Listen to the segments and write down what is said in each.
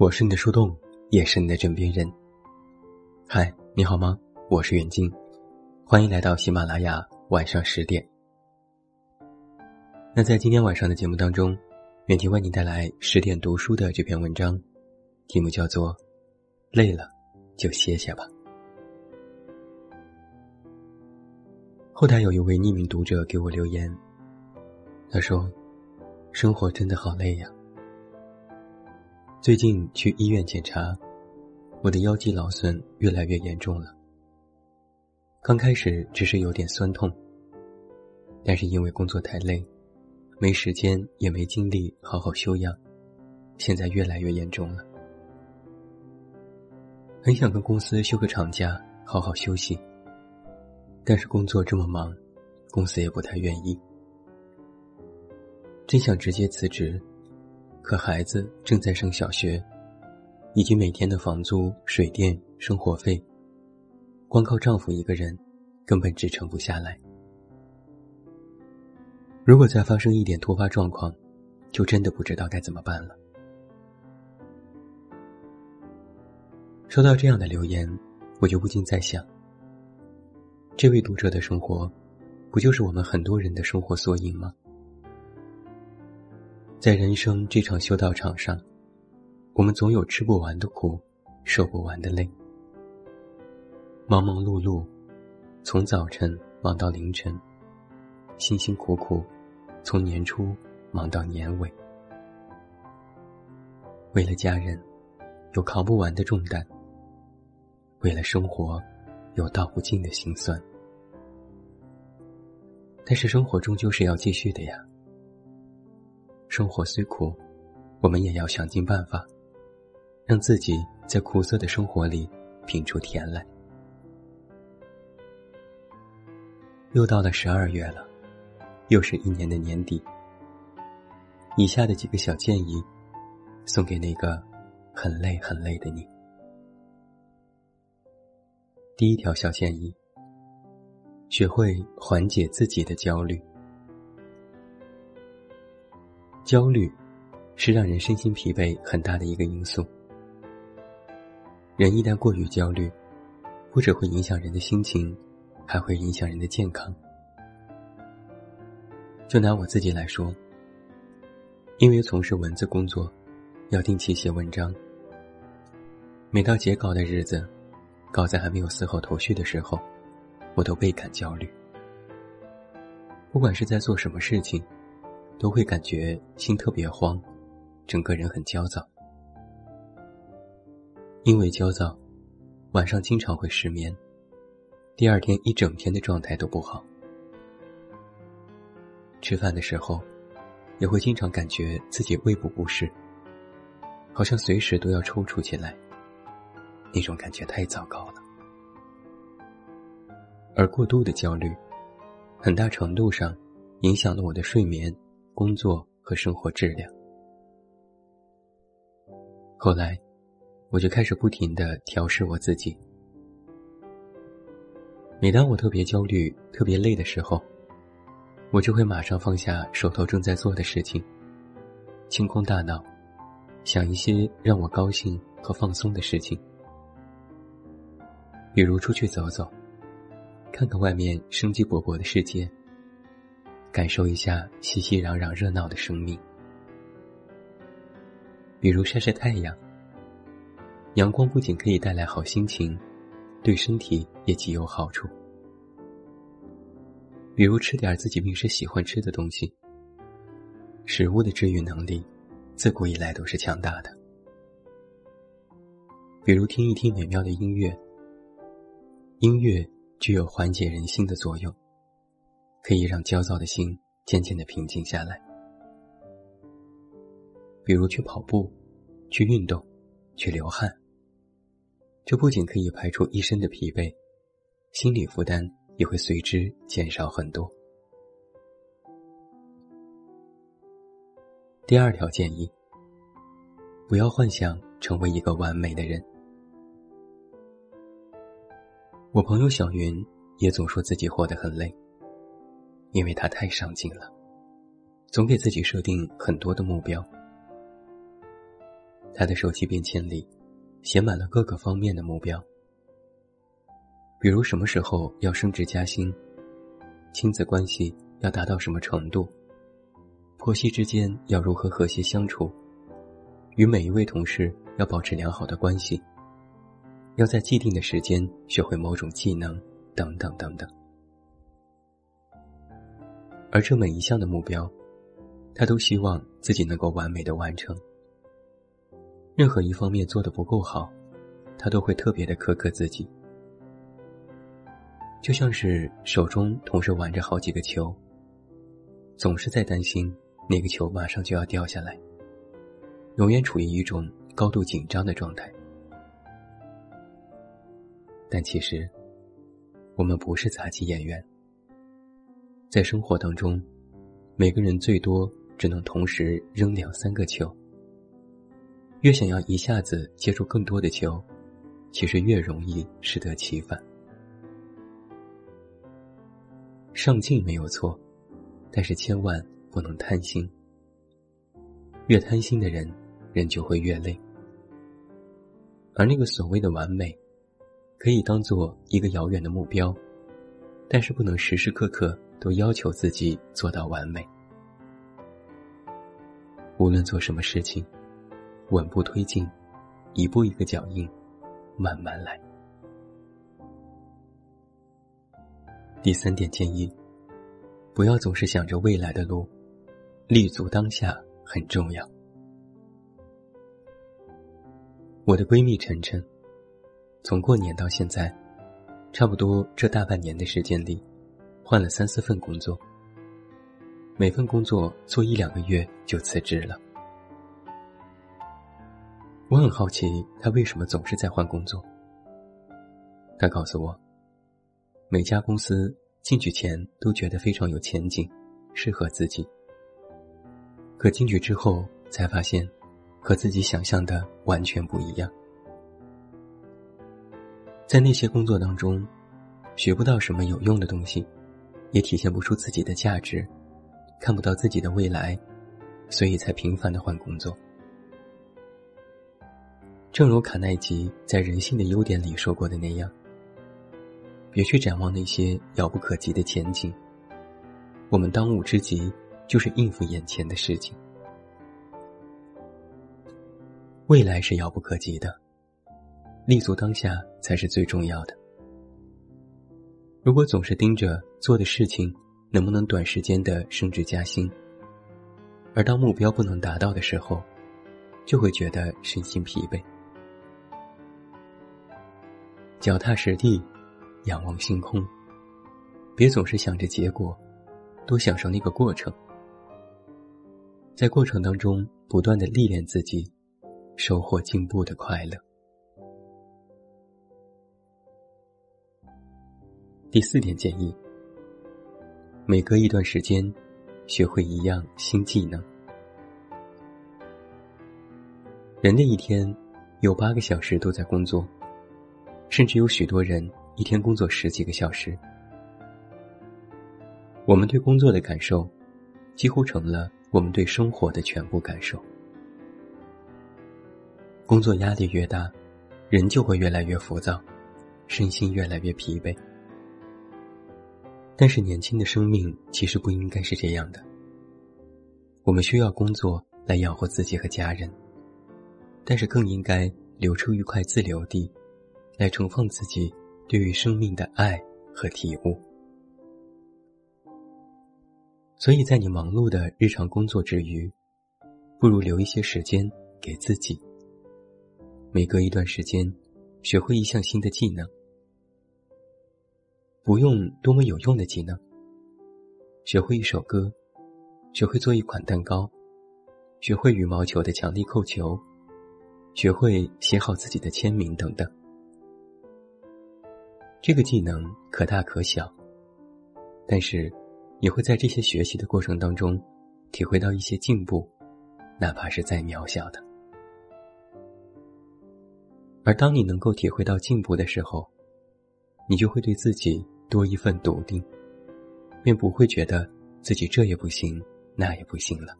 我是你的树洞，也是你的枕边人。嗨，你好吗？我是远近，欢迎来到喜马拉雅晚上十点。那在今天晚上的节目当中，远近为你带来十点读书的这篇文章，题目叫做《累了就歇歇吧》。后台有一位匿名读者给我留言，他说：“生活真的好累呀。”最近去医院检查，我的腰肌劳损越来越严重了。刚开始只是有点酸痛，但是因为工作太累，没时间也没精力好好休养，现在越来越严重了。很想跟公司休个长假，好好休息。但是工作这么忙，公司也不太愿意。真想直接辞职。可孩子正在上小学，以及每天的房租、水电、生活费，光靠丈夫一个人，根本支撑不下来。如果再发生一点突发状况，就真的不知道该怎么办了。收到这样的留言，我就不禁在想：这位读者的生活，不就是我们很多人的生活缩影吗？在人生这场修道场上，我们总有吃不完的苦，受不完的累。忙忙碌碌，从早晨忙到凌晨，辛辛苦苦，从年初忙到年尾。为了家人，有扛不完的重担；为了生活，有道不尽的心酸。但是生活终究是要继续的呀。生活虽苦，我们也要想尽办法，让自己在苦涩的生活里品出甜来。又到了十二月了，又是一年的年底。以下的几个小建议，送给那个很累很累的你。第一条小建议：学会缓解自己的焦虑。焦虑，是让人身心疲惫很大的一个因素。人一旦过于焦虑，不只会影响人的心情，还会影响人的健康。就拿我自己来说，因为从事文字工作，要定期写文章。每到截稿的日子，稿子还没有丝毫头绪的时候，我都倍感焦虑。不管是在做什么事情。都会感觉心特别慌，整个人很焦躁。因为焦躁，晚上经常会失眠，第二天一整天的状态都不好。吃饭的时候，也会经常感觉自己胃部不适，好像随时都要抽搐起来。那种感觉太糟糕了。而过度的焦虑，很大程度上影响了我的睡眠。工作和生活质量。后来，我就开始不停的调试我自己。每当我特别焦虑、特别累的时候，我就会马上放下手头正在做的事情，清空大脑，想一些让我高兴和放松的事情，比如出去走走，看看外面生机勃勃的世界。感受一下熙熙攘攘、热闹的生命，比如晒晒太阳。阳光不仅可以带来好心情，对身体也极有好处。比如吃点自己平时喜欢吃的东西。食物的治愈能力，自古以来都是强大的。比如听一听美妙的音乐，音乐具有缓解人心的作用。可以让焦躁的心渐渐的平静下来。比如去跑步，去运动，去流汗。这不仅可以排除一身的疲惫，心理负担也会随之减少很多。第二条建议：不要幻想成为一个完美的人。我朋友小云也总说自己活得很累。因为他太上进了，总给自己设定很多的目标。他的手机便签里写满了各个方面的目标，比如什么时候要升职加薪，亲子关系要达到什么程度，婆媳之间要如何和谐相处，与每一位同事要保持良好的关系，要在既定的时间学会某种技能，等等等等。而这每一项的目标，他都希望自己能够完美的完成。任何一方面做的不够好，他都会特别的苛刻自己。就像是手中同时玩着好几个球，总是在担心那个球马上就要掉下来，永远处于一种高度紧张的状态。但其实，我们不是杂技演员。在生活当中，每个人最多只能同时扔两三个球。越想要一下子接触更多的球，其实越容易适得其反。上进没有错，但是千万不能贪心。越贪心的人，人就会越累。而那个所谓的完美，可以当做一个遥远的目标，但是不能时时刻刻。都要求自己做到完美。无论做什么事情，稳步推进，一步一个脚印，慢慢来。第三点建议：不要总是想着未来的路，立足当下很重要。我的闺蜜晨晨，从过年到现在，差不多这大半年的时间里。换了三四份工作，每份工作做一两个月就辞职了。我很好奇他为什么总是在换工作。他告诉我，每家公司进去前都觉得非常有前景，适合自己。可进去之后才发现，和自己想象的完全不一样。在那些工作当中，学不到什么有用的东西。也体现不出自己的价值，看不到自己的未来，所以才频繁的换工作。正如卡耐基在《人性的优点》里说过的那样，别去展望那些遥不可及的前景。我们当务之急就是应付眼前的事情。未来是遥不可及的，立足当下才是最重要的。如果总是盯着做的事情能不能短时间的升职加薪，而当目标不能达到的时候，就会觉得身心疲惫。脚踏实地，仰望星空，别总是想着结果，多享受那个过程。在过程当中不断的历练自己，收获进步的快乐。第四点建议：每隔一段时间，学会一样新技能。人的一天有八个小时都在工作，甚至有许多人一天工作十几个小时。我们对工作的感受，几乎成了我们对生活的全部感受。工作压力越大，人就会越来越浮躁，身心越来越疲惫。但是年轻的生命其实不应该是这样的。我们需要工作来养活自己和家人，但是更应该留出一块自留地，来盛放自己对于生命的爱和体悟。所以在你忙碌的日常工作之余，不如留一些时间给自己。每隔一段时间，学会一项新的技能。不用多么有用的技能，学会一首歌，学会做一款蛋糕，学会羽毛球的强力扣球，学会写好自己的签名等等。这个技能可大可小，但是你会在这些学习的过程当中体会到一些进步，哪怕是再渺小的。而当你能够体会到进步的时候，你就会对自己多一份笃定，便不会觉得自己这也不行，那也不行了。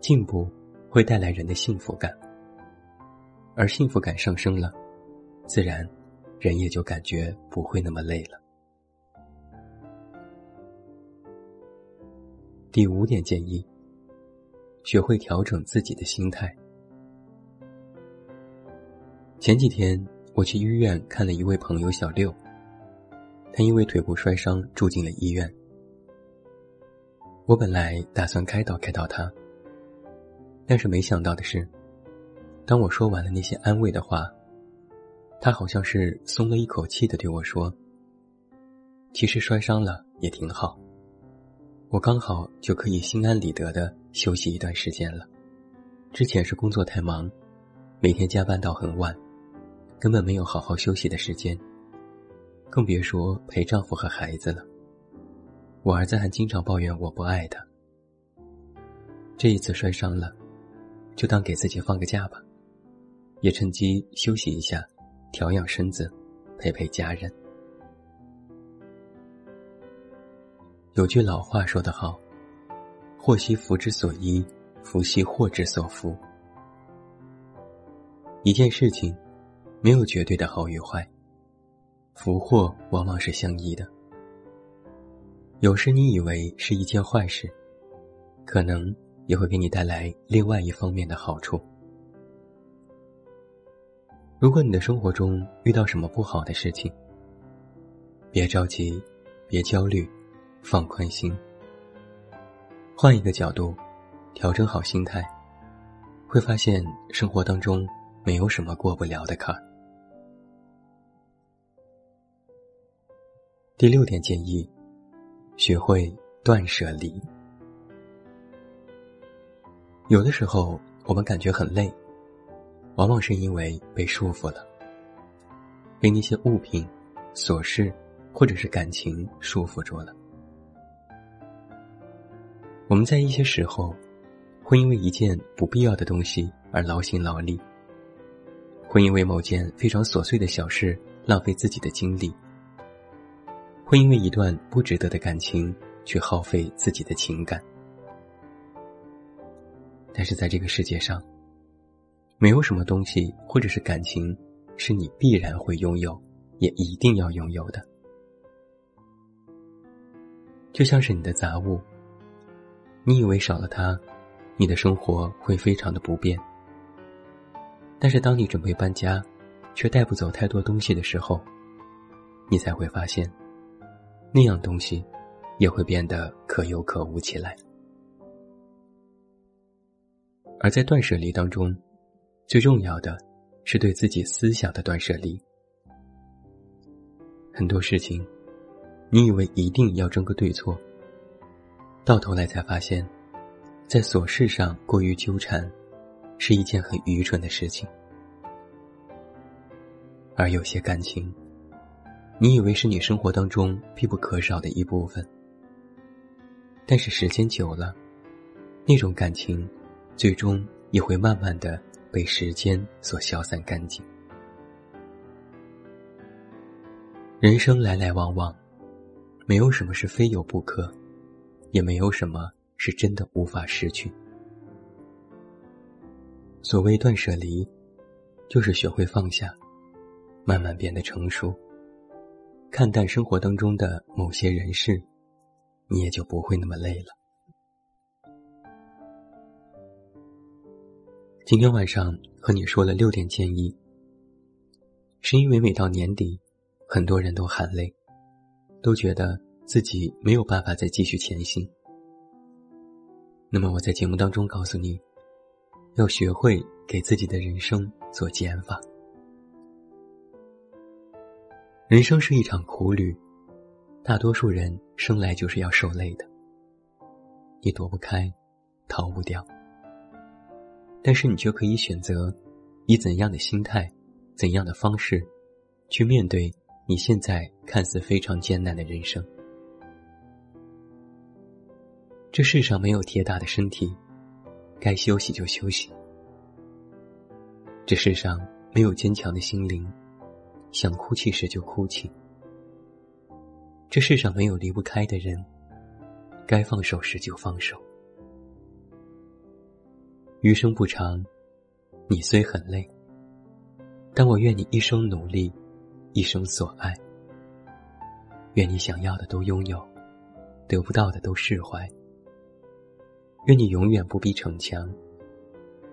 进步会带来人的幸福感，而幸福感上升了，自然，人也就感觉不会那么累了。第五点建议：学会调整自己的心态。前几天我去医院看了一位朋友小六，他因为腿部摔伤住进了医院。我本来打算开导开导他。但是没想到的是，当我说完了那些安慰的话，他好像是松了一口气的对我说：“其实摔伤了也挺好，我刚好就可以心安理得的休息一段时间了。之前是工作太忙，每天加班到很晚，根本没有好好休息的时间，更别说陪丈夫和孩子了。我儿子还经常抱怨我不爱他。这一次摔伤了。”就当给自己放个假吧，也趁机休息一下，调养身子，陪陪家人。有句老话说得好：“祸兮福之所依，福兮祸之所伏。”一件事情，没有绝对的好与坏，福祸往往是相依的。有时你以为是一件坏事，可能。也会给你带来另外一方面的好处。如果你的生活中遇到什么不好的事情，别着急，别焦虑，放宽心，换一个角度，调整好心态，会发现生活当中没有什么过不了的坎儿。第六点建议：学会断舍离。有的时候，我们感觉很累，往往是因为被束缚了，被那些物品、琐事或者是感情束缚住了。我们在一些时候，会因为一件不必要的东西而劳心劳力，会因为某件非常琐碎的小事浪费自己的精力，会因为一段不值得的感情去耗费自己的情感。但是在这个世界上，没有什么东西或者是感情，是你必然会拥有，也一定要拥有的。就像是你的杂物，你以为少了它，你的生活会非常的不便。但是当你准备搬家，却带不走太多东西的时候，你才会发现，那样东西，也会变得可有可无起来。而在断舍离当中，最重要的是对自己思想的断舍离。很多事情，你以为一定要争个对错，到头来才发现，在琐事上过于纠缠，是一件很愚蠢的事情。而有些感情，你以为是你生活当中必不可少的一部分，但是时间久了，那种感情。最终也会慢慢的被时间所消散干净。人生来来往往，没有什么是非有不可，也没有什么是真的无法失去。所谓断舍离，就是学会放下，慢慢变得成熟，看淡生活当中的某些人事，你也就不会那么累了。今天晚上和你说了六点建议，是因为每到年底，很多人都喊累，都觉得自己没有办法再继续前行。那么我在节目当中告诉你，要学会给自己的人生做减法。人生是一场苦旅，大多数人生来就是要受累的，你躲不开，逃不掉。但是你却可以选择，以怎样的心态、怎样的方式，去面对你现在看似非常艰难的人生。这世上没有铁打的身体，该休息就休息。这世上没有坚强的心灵，想哭泣时就哭泣。这世上没有离不开的人，该放手时就放手。余生不长，你虽很累，但我愿你一生努力，一生所爱。愿你想要的都拥有，得不到的都释怀。愿你永远不必逞强，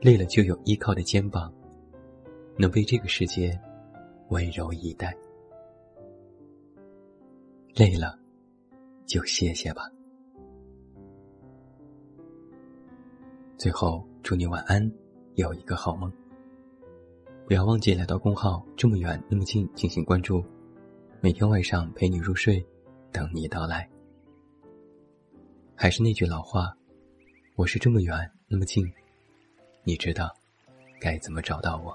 累了就有依靠的肩膀，能被这个世界温柔以待。累了，就歇歇吧。最后，祝你晚安，有一个好梦。不要忘记来到公号“这么远那么近”进行关注，每天晚上陪你入睡，等你到来。还是那句老话，我是这么远那么近，你知道该怎么找到我。